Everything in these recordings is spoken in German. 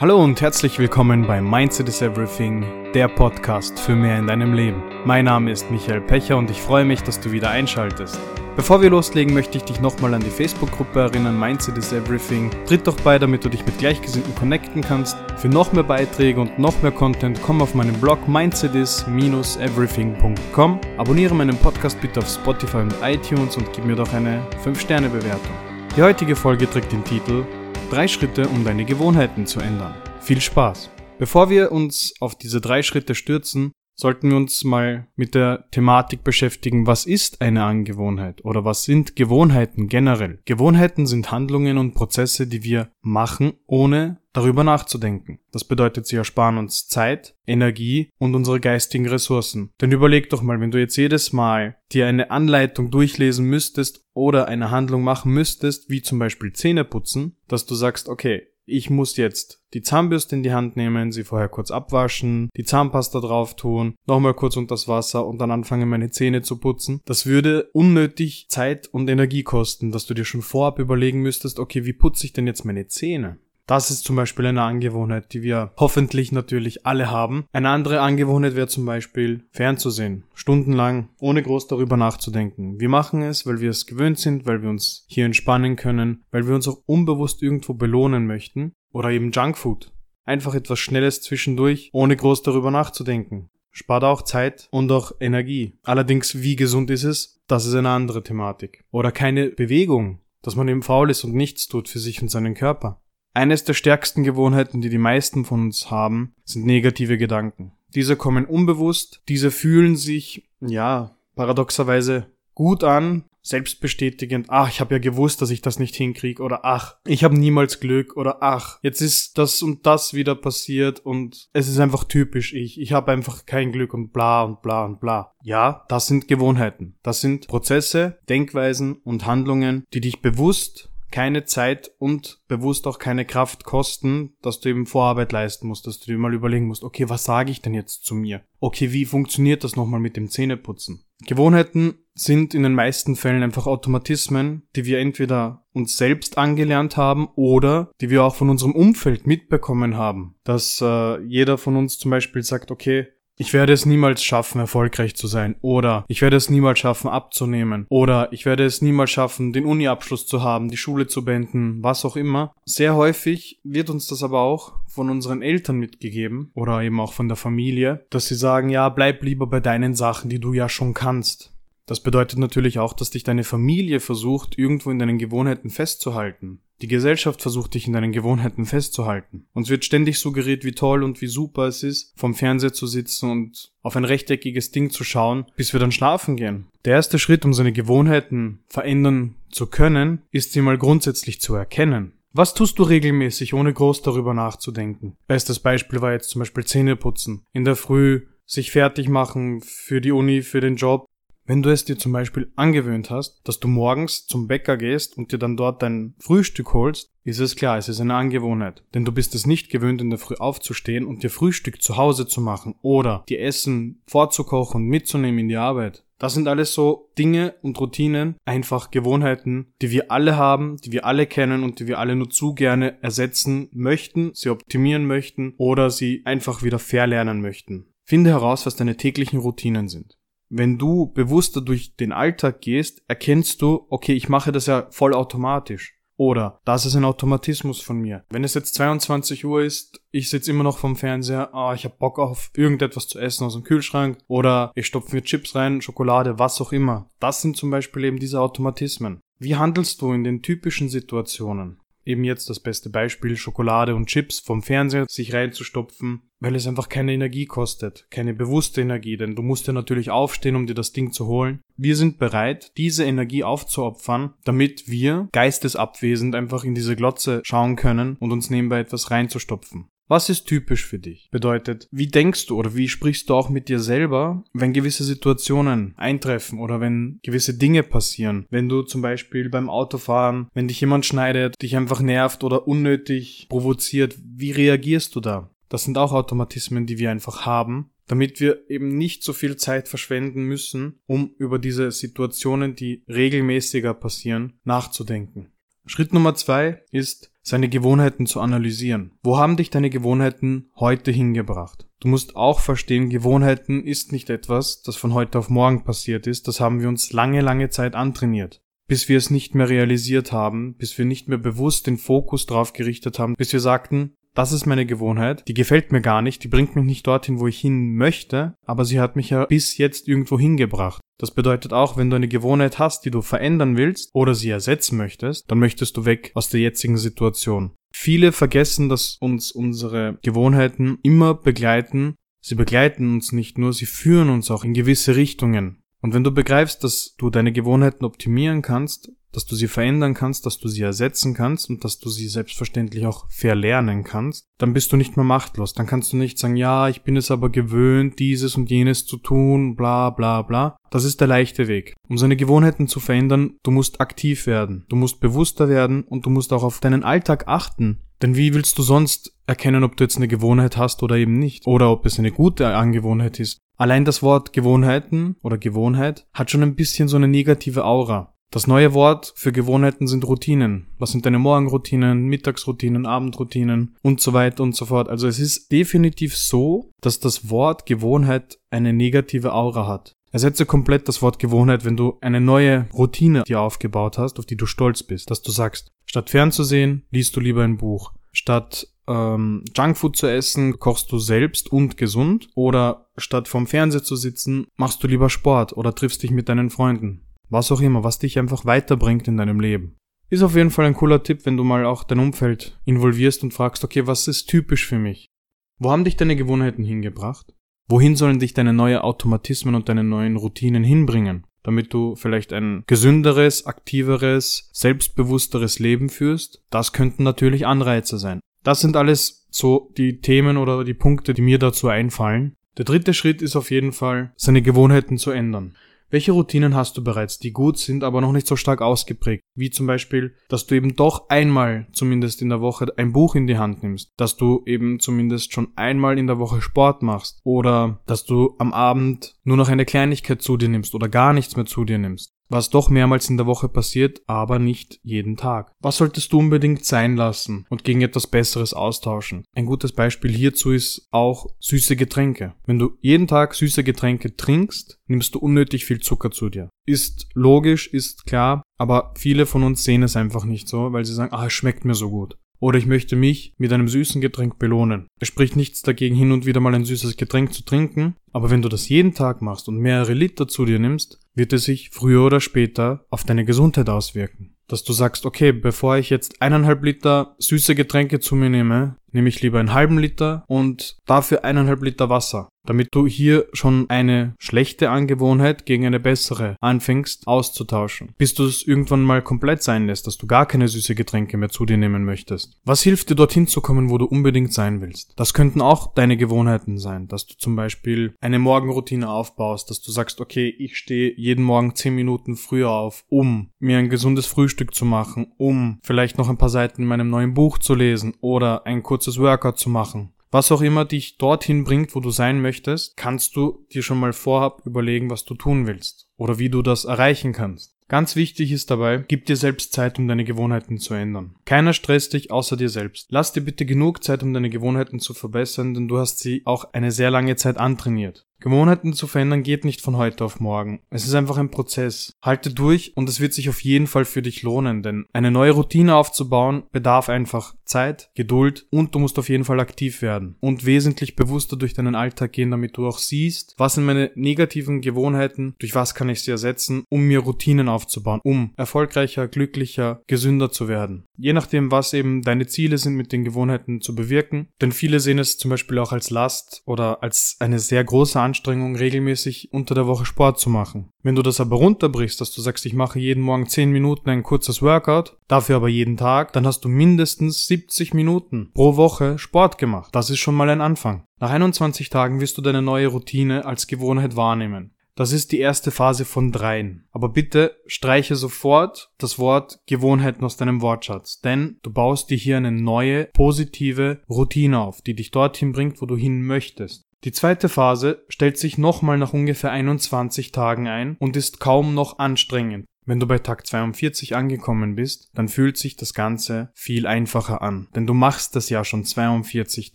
Hallo und herzlich willkommen bei Mindset is Everything, der Podcast für mehr in deinem Leben. Mein Name ist Michael Pecher und ich freue mich, dass du wieder einschaltest. Bevor wir loslegen, möchte ich dich nochmal an die Facebook-Gruppe erinnern, Mindset is Everything. Tritt doch bei, damit du dich mit Gleichgesinnten connecten kannst. Für noch mehr Beiträge und noch mehr Content komm auf meinen Blog mindsetis-everything.com. Abonniere meinen Podcast bitte auf Spotify und iTunes und gib mir doch eine 5-Sterne-Bewertung. Die heutige Folge trägt den Titel Drei Schritte, um deine Gewohnheiten zu ändern. Viel Spaß! Bevor wir uns auf diese drei Schritte stürzen, sollten wir uns mal mit der Thematik beschäftigen, was ist eine Angewohnheit oder was sind Gewohnheiten generell. Gewohnheiten sind Handlungen und Prozesse, die wir machen, ohne darüber nachzudenken. Das bedeutet, sie ersparen uns Zeit, Energie und unsere geistigen Ressourcen. Denn überleg doch mal, wenn du jetzt jedes Mal dir eine Anleitung durchlesen müsstest oder eine Handlung machen müsstest, wie zum Beispiel Zähne putzen, dass du sagst, okay, ich muss jetzt die Zahnbürste in die Hand nehmen, sie vorher kurz abwaschen, die Zahnpasta drauf tun, nochmal kurz unter das Wasser und dann anfangen meine Zähne zu putzen. Das würde unnötig Zeit und Energie kosten, dass du dir schon vorab überlegen müsstest, okay, wie putze ich denn jetzt meine Zähne? Das ist zum Beispiel eine Angewohnheit, die wir hoffentlich natürlich alle haben. Eine andere Angewohnheit wäre zum Beispiel fernzusehen, stundenlang, ohne groß darüber nachzudenken. Wir machen es, weil wir es gewöhnt sind, weil wir uns hier entspannen können, weil wir uns auch unbewusst irgendwo belohnen möchten. Oder eben Junkfood. Einfach etwas Schnelles zwischendurch, ohne groß darüber nachzudenken. Spart auch Zeit und auch Energie. Allerdings, wie gesund ist es? Das ist eine andere Thematik. Oder keine Bewegung, dass man eben faul ist und nichts tut für sich und seinen Körper. Eines der stärksten Gewohnheiten, die die meisten von uns haben, sind negative Gedanken. Diese kommen unbewusst, diese fühlen sich, ja, paradoxerweise gut an, selbstbestätigend, ach, ich habe ja gewusst, dass ich das nicht hinkriege oder ach, ich habe niemals Glück oder ach, jetzt ist das und das wieder passiert und es ist einfach typisch ich, ich habe einfach kein Glück und bla und bla und bla. Ja, das sind Gewohnheiten. Das sind Prozesse, Denkweisen und Handlungen, die dich bewusst keine Zeit und bewusst auch keine Kraft kosten, dass du eben Vorarbeit leisten musst, dass du dir mal überlegen musst, okay, was sage ich denn jetzt zu mir? Okay, wie funktioniert das nochmal mit dem Zähneputzen? Gewohnheiten sind in den meisten Fällen einfach Automatismen, die wir entweder uns selbst angelernt haben oder die wir auch von unserem Umfeld mitbekommen haben. Dass äh, jeder von uns zum Beispiel sagt, okay, ich werde es niemals schaffen, erfolgreich zu sein. Oder ich werde es niemals schaffen, abzunehmen. Oder ich werde es niemals schaffen, den Uni-Abschluss zu haben, die Schule zu beenden, was auch immer. Sehr häufig wird uns das aber auch von unseren Eltern mitgegeben oder eben auch von der Familie, dass sie sagen, ja, bleib lieber bei deinen Sachen, die du ja schon kannst. Das bedeutet natürlich auch, dass dich deine Familie versucht, irgendwo in deinen Gewohnheiten festzuhalten. Die Gesellschaft versucht dich in deinen Gewohnheiten festzuhalten. Uns wird ständig suggeriert, wie toll und wie super es ist, vom Fernseher zu sitzen und auf ein rechteckiges Ding zu schauen, bis wir dann schlafen gehen. Der erste Schritt, um seine Gewohnheiten verändern zu können, ist sie mal grundsätzlich zu erkennen. Was tust du regelmäßig, ohne groß darüber nachzudenken? Bestes Beispiel war jetzt zum Beispiel Zähne putzen. In der Früh sich fertig machen für die Uni, für den Job, wenn du es dir zum Beispiel angewöhnt hast, dass du morgens zum Bäcker gehst und dir dann dort dein Frühstück holst, ist es klar, es ist eine Angewohnheit. Denn du bist es nicht gewöhnt, in der Früh aufzustehen und dir Frühstück zu Hause zu machen oder dir Essen vorzukochen und mitzunehmen in die Arbeit. Das sind alles so Dinge und Routinen, einfach Gewohnheiten, die wir alle haben, die wir alle kennen und die wir alle nur zu gerne ersetzen möchten, sie optimieren möchten oder sie einfach wieder verlernen möchten. Finde heraus, was deine täglichen Routinen sind wenn du bewusster durch den Alltag gehst, erkennst du, okay, ich mache das ja voll automatisch. Oder das ist ein Automatismus von mir. Wenn es jetzt 22 Uhr ist, ich sitze immer noch vom Fernseher, ah, ich hab Bock auf irgendetwas zu essen aus dem Kühlschrank oder ich stopfe mir Chips rein, Schokolade, was auch immer. Das sind zum Beispiel eben diese Automatismen. Wie handelst du in den typischen Situationen? Eben jetzt das beste Beispiel, Schokolade und Chips vom Fernseher sich reinzustopfen, weil es einfach keine Energie kostet, keine bewusste Energie, denn du musst ja natürlich aufstehen, um dir das Ding zu holen. Wir sind bereit, diese Energie aufzuopfern, damit wir geistesabwesend einfach in diese Glotze schauen können und uns nebenbei etwas reinzustopfen. Was ist typisch für dich? Bedeutet, wie denkst du oder wie sprichst du auch mit dir selber, wenn gewisse Situationen eintreffen oder wenn gewisse Dinge passieren? Wenn du zum Beispiel beim Autofahren, wenn dich jemand schneidet, dich einfach nervt oder unnötig provoziert, wie reagierst du da? Das sind auch Automatismen, die wir einfach haben, damit wir eben nicht so viel Zeit verschwenden müssen, um über diese Situationen, die regelmäßiger passieren, nachzudenken. Schritt Nummer zwei ist, seine Gewohnheiten zu analysieren. Wo haben dich deine Gewohnheiten heute hingebracht? Du musst auch verstehen, Gewohnheiten ist nicht etwas, das von heute auf morgen passiert ist. Das haben wir uns lange, lange Zeit antrainiert. Bis wir es nicht mehr realisiert haben, bis wir nicht mehr bewusst den Fokus drauf gerichtet haben, bis wir sagten, das ist meine Gewohnheit, die gefällt mir gar nicht, die bringt mich nicht dorthin, wo ich hin möchte, aber sie hat mich ja bis jetzt irgendwo hingebracht. Das bedeutet auch, wenn du eine Gewohnheit hast, die du verändern willst oder sie ersetzen möchtest, dann möchtest du weg aus der jetzigen Situation. Viele vergessen, dass uns unsere Gewohnheiten immer begleiten. Sie begleiten uns nicht nur, sie führen uns auch in gewisse Richtungen. Und wenn du begreifst, dass du deine Gewohnheiten optimieren kannst, dass du sie verändern kannst, dass du sie ersetzen kannst und dass du sie selbstverständlich auch verlernen kannst, dann bist du nicht mehr machtlos. Dann kannst du nicht sagen, ja, ich bin es aber gewöhnt, dieses und jenes zu tun, bla bla bla. Das ist der leichte Weg. Um seine Gewohnheiten zu verändern, du musst aktiv werden, du musst bewusster werden und du musst auch auf deinen Alltag achten. Denn wie willst du sonst erkennen, ob du jetzt eine Gewohnheit hast oder eben nicht? Oder ob es eine gute Angewohnheit ist? Allein das Wort Gewohnheiten oder Gewohnheit hat schon ein bisschen so eine negative Aura. Das neue Wort für Gewohnheiten sind Routinen. Was sind deine Morgenroutinen, Mittagsroutinen, Abendroutinen und so weiter und so fort. Also es ist definitiv so, dass das Wort Gewohnheit eine negative Aura hat. Ersetze komplett das Wort Gewohnheit, wenn du eine neue Routine dir aufgebaut hast, auf die du stolz bist. Dass du sagst, statt fernzusehen, liest du lieber ein Buch. Statt ähm, Junkfood zu essen, kochst du selbst und gesund. Oder statt vorm Fernseher zu sitzen, machst du lieber Sport oder triffst dich mit deinen Freunden. Was auch immer, was dich einfach weiterbringt in deinem Leben. Ist auf jeden Fall ein cooler Tipp, wenn du mal auch dein Umfeld involvierst und fragst, okay, was ist typisch für mich? Wo haben dich deine Gewohnheiten hingebracht? Wohin sollen dich deine neuen Automatismen und deine neuen Routinen hinbringen? Damit du vielleicht ein gesünderes, aktiveres, selbstbewussteres Leben führst? Das könnten natürlich Anreize sein. Das sind alles so die Themen oder die Punkte, die mir dazu einfallen. Der dritte Schritt ist auf jeden Fall, seine Gewohnheiten zu ändern. Welche Routinen hast du bereits, die gut sind, aber noch nicht so stark ausgeprägt? Wie zum Beispiel, dass du eben doch einmal zumindest in der Woche ein Buch in die Hand nimmst, dass du eben zumindest schon einmal in der Woche Sport machst oder dass du am Abend nur noch eine Kleinigkeit zu dir nimmst oder gar nichts mehr zu dir nimmst was doch mehrmals in der Woche passiert, aber nicht jeden Tag. Was solltest du unbedingt sein lassen und gegen etwas Besseres austauschen? Ein gutes Beispiel hierzu ist auch süße Getränke. Wenn du jeden Tag süße Getränke trinkst, nimmst du unnötig viel Zucker zu dir. Ist logisch, ist klar, aber viele von uns sehen es einfach nicht so, weil sie sagen, ah, es schmeckt mir so gut. Oder ich möchte mich mit einem süßen Getränk belohnen. Es spricht nichts dagegen, hin und wieder mal ein süßes Getränk zu trinken, aber wenn du das jeden Tag machst und mehrere Liter zu dir nimmst, wird es sich früher oder später auf deine Gesundheit auswirken. Dass du sagst, okay, bevor ich jetzt eineinhalb Liter süße Getränke zu mir nehme, nehme ich lieber einen halben Liter und dafür eineinhalb Liter Wasser damit du hier schon eine schlechte Angewohnheit gegen eine bessere anfängst auszutauschen, bis du es irgendwann mal komplett sein lässt, dass du gar keine süße Getränke mehr zu dir nehmen möchtest. Was hilft dir dorthin zu kommen, wo du unbedingt sein willst? Das könnten auch deine Gewohnheiten sein, dass du zum Beispiel eine Morgenroutine aufbaust, dass du sagst, okay, ich stehe jeden Morgen zehn Minuten früher auf, um mir ein gesundes Frühstück zu machen, um vielleicht noch ein paar Seiten in meinem neuen Buch zu lesen oder ein kurzes Workout zu machen was auch immer dich dorthin bringt, wo du sein möchtest, kannst du dir schon mal vorab überlegen, was du tun willst oder wie du das erreichen kannst. Ganz wichtig ist dabei, gib dir selbst Zeit, um deine Gewohnheiten zu ändern. Keiner stresst dich außer dir selbst. Lass dir bitte genug Zeit, um deine Gewohnheiten zu verbessern, denn du hast sie auch eine sehr lange Zeit antrainiert. Gewohnheiten zu verändern geht nicht von heute auf morgen. Es ist einfach ein Prozess. Halte durch und es wird sich auf jeden Fall für dich lohnen, denn eine neue Routine aufzubauen bedarf einfach Zeit, Geduld und du musst auf jeden Fall aktiv werden und wesentlich bewusster durch deinen Alltag gehen, damit du auch siehst, was sind meine negativen Gewohnheiten, durch was kann ich sie ersetzen, um mir Routinen aufzubauen, um erfolgreicher, glücklicher, gesünder zu werden. Je nachdem, was eben deine Ziele sind, mit den Gewohnheiten zu bewirken, denn viele sehen es zum Beispiel auch als Last oder als eine sehr große Anstrengung, regelmäßig unter der Woche Sport zu machen. Wenn du das aber runterbrichst, dass du sagst, ich mache jeden Morgen 10 Minuten ein kurzes Workout, dafür aber jeden Tag, dann hast du mindestens 70 Minuten pro Woche Sport gemacht. Das ist schon mal ein Anfang. Nach 21 Tagen wirst du deine neue Routine als Gewohnheit wahrnehmen. Das ist die erste Phase von dreien. Aber bitte streiche sofort das Wort Gewohnheiten aus deinem Wortschatz, denn du baust dir hier eine neue, positive Routine auf, die dich dorthin bringt, wo du hin möchtest. Die zweite Phase stellt sich nochmal nach ungefähr 21 Tagen ein und ist kaum noch anstrengend. Wenn du bei Tag 42 angekommen bist, dann fühlt sich das Ganze viel einfacher an, denn du machst das ja schon 42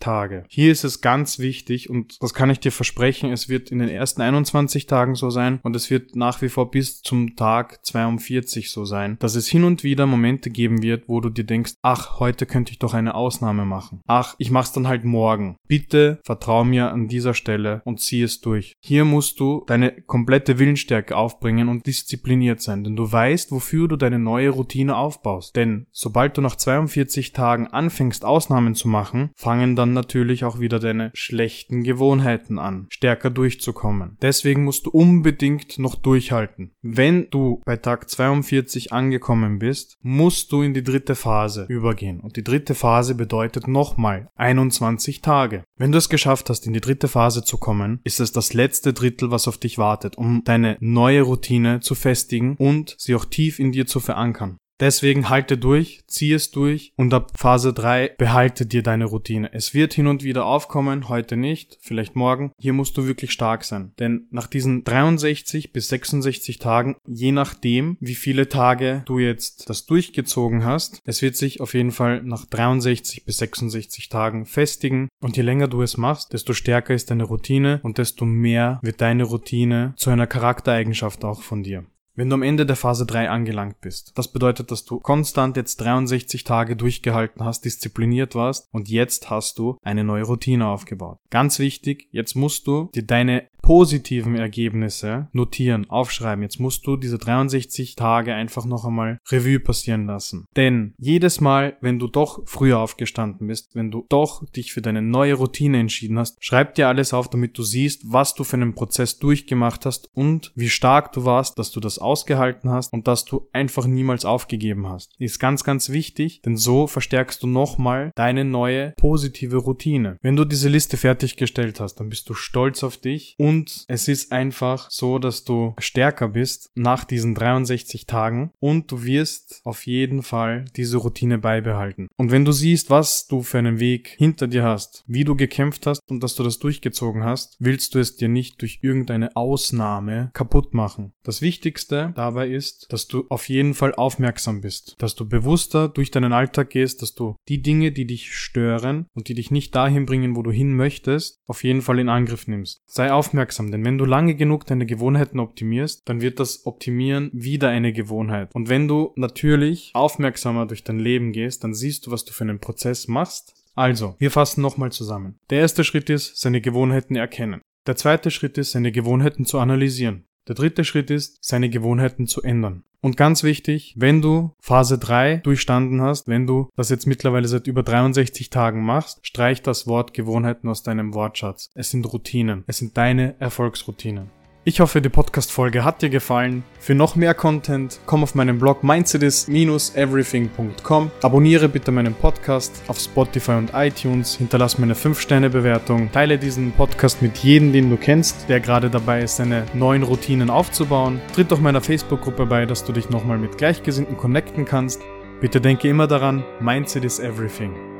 Tage. Hier ist es ganz wichtig und das kann ich dir versprechen, es wird in den ersten 21 Tagen so sein und es wird nach wie vor bis zum Tag 42 so sein, dass es hin und wieder Momente geben wird, wo du dir denkst, ach, heute könnte ich doch eine Ausnahme machen. Ach, ich mach's dann halt morgen. Bitte vertrau mir an dieser Stelle und zieh es durch. Hier musst du deine komplette Willensstärke aufbringen und diszipliniert sein, denn du du weißt, wofür du deine neue Routine aufbaust. Denn sobald du nach 42 Tagen anfängst, Ausnahmen zu machen, fangen dann natürlich auch wieder deine schlechten Gewohnheiten an, stärker durchzukommen. Deswegen musst du unbedingt noch durchhalten. Wenn du bei Tag 42 angekommen bist, musst du in die dritte Phase übergehen. Und die dritte Phase bedeutet nochmal 21 Tage. Wenn du es geschafft hast, in die dritte Phase zu kommen, ist es das letzte Drittel, was auf dich wartet, um deine neue Routine zu festigen und sie auch tief in dir zu verankern. Deswegen halte durch, zieh es durch und ab Phase 3 behalte dir deine Routine. Es wird hin und wieder aufkommen, heute nicht, vielleicht morgen. Hier musst du wirklich stark sein. Denn nach diesen 63 bis 66 Tagen, je nachdem, wie viele Tage du jetzt das durchgezogen hast, es wird sich auf jeden Fall nach 63 bis 66 Tagen festigen. Und je länger du es machst, desto stärker ist deine Routine und desto mehr wird deine Routine zu einer Charaktereigenschaft auch von dir. Wenn du am Ende der Phase 3 angelangt bist, das bedeutet, dass du konstant jetzt 63 Tage durchgehalten hast, diszipliniert warst und jetzt hast du eine neue Routine aufgebaut. Ganz wichtig, jetzt musst du dir deine positiven Ergebnisse notieren, aufschreiben. Jetzt musst du diese 63 Tage einfach noch einmal Revue passieren lassen. Denn jedes Mal, wenn du doch früher aufgestanden bist, wenn du doch dich für deine neue Routine entschieden hast, schreib dir alles auf, damit du siehst, was du für einen Prozess durchgemacht hast und wie stark du warst, dass du das ausgehalten hast und dass du einfach niemals aufgegeben hast. Ist ganz, ganz wichtig, denn so verstärkst du nochmal deine neue positive Routine. Wenn du diese Liste fertiggestellt hast, dann bist du stolz auf dich und und es ist einfach so, dass du stärker bist nach diesen 63 Tagen und du wirst auf jeden Fall diese Routine beibehalten. Und wenn du siehst, was du für einen Weg hinter dir hast, wie du gekämpft hast und dass du das durchgezogen hast, willst du es dir nicht durch irgendeine Ausnahme kaputt machen. Das Wichtigste dabei ist, dass du auf jeden Fall aufmerksam bist, dass du bewusster durch deinen Alltag gehst, dass du die Dinge, die dich stören und die dich nicht dahin bringen, wo du hin möchtest, auf jeden Fall in Angriff nimmst. Sei aufmerksam aufmerksam, denn wenn du lange genug deine Gewohnheiten optimierst, dann wird das Optimieren wieder eine Gewohnheit. Und wenn du natürlich aufmerksamer durch dein Leben gehst, dann siehst du, was du für einen Prozess machst. Also, wir fassen nochmal zusammen. Der erste Schritt ist, seine Gewohnheiten erkennen. Der zweite Schritt ist, seine Gewohnheiten zu analysieren. Der dritte Schritt ist, seine Gewohnheiten zu ändern. Und ganz wichtig, wenn du Phase 3 durchstanden hast, wenn du das jetzt mittlerweile seit über 63 Tagen machst, streich das Wort Gewohnheiten aus deinem Wortschatz. Es sind Routinen. Es sind deine Erfolgsroutinen. Ich hoffe, die Podcast-Folge hat dir gefallen. Für noch mehr Content komm auf meinen Blog mindsetis-everything.com. Abonniere bitte meinen Podcast auf Spotify und iTunes. Hinterlass mir eine 5-Sterne-Bewertung. Teile diesen Podcast mit jedem, den du kennst, der gerade dabei ist, seine neuen Routinen aufzubauen. Tritt doch meiner Facebook-Gruppe bei, dass du dich nochmal mit Gleichgesinnten connecten kannst. Bitte denke immer daran, Mindset is everything.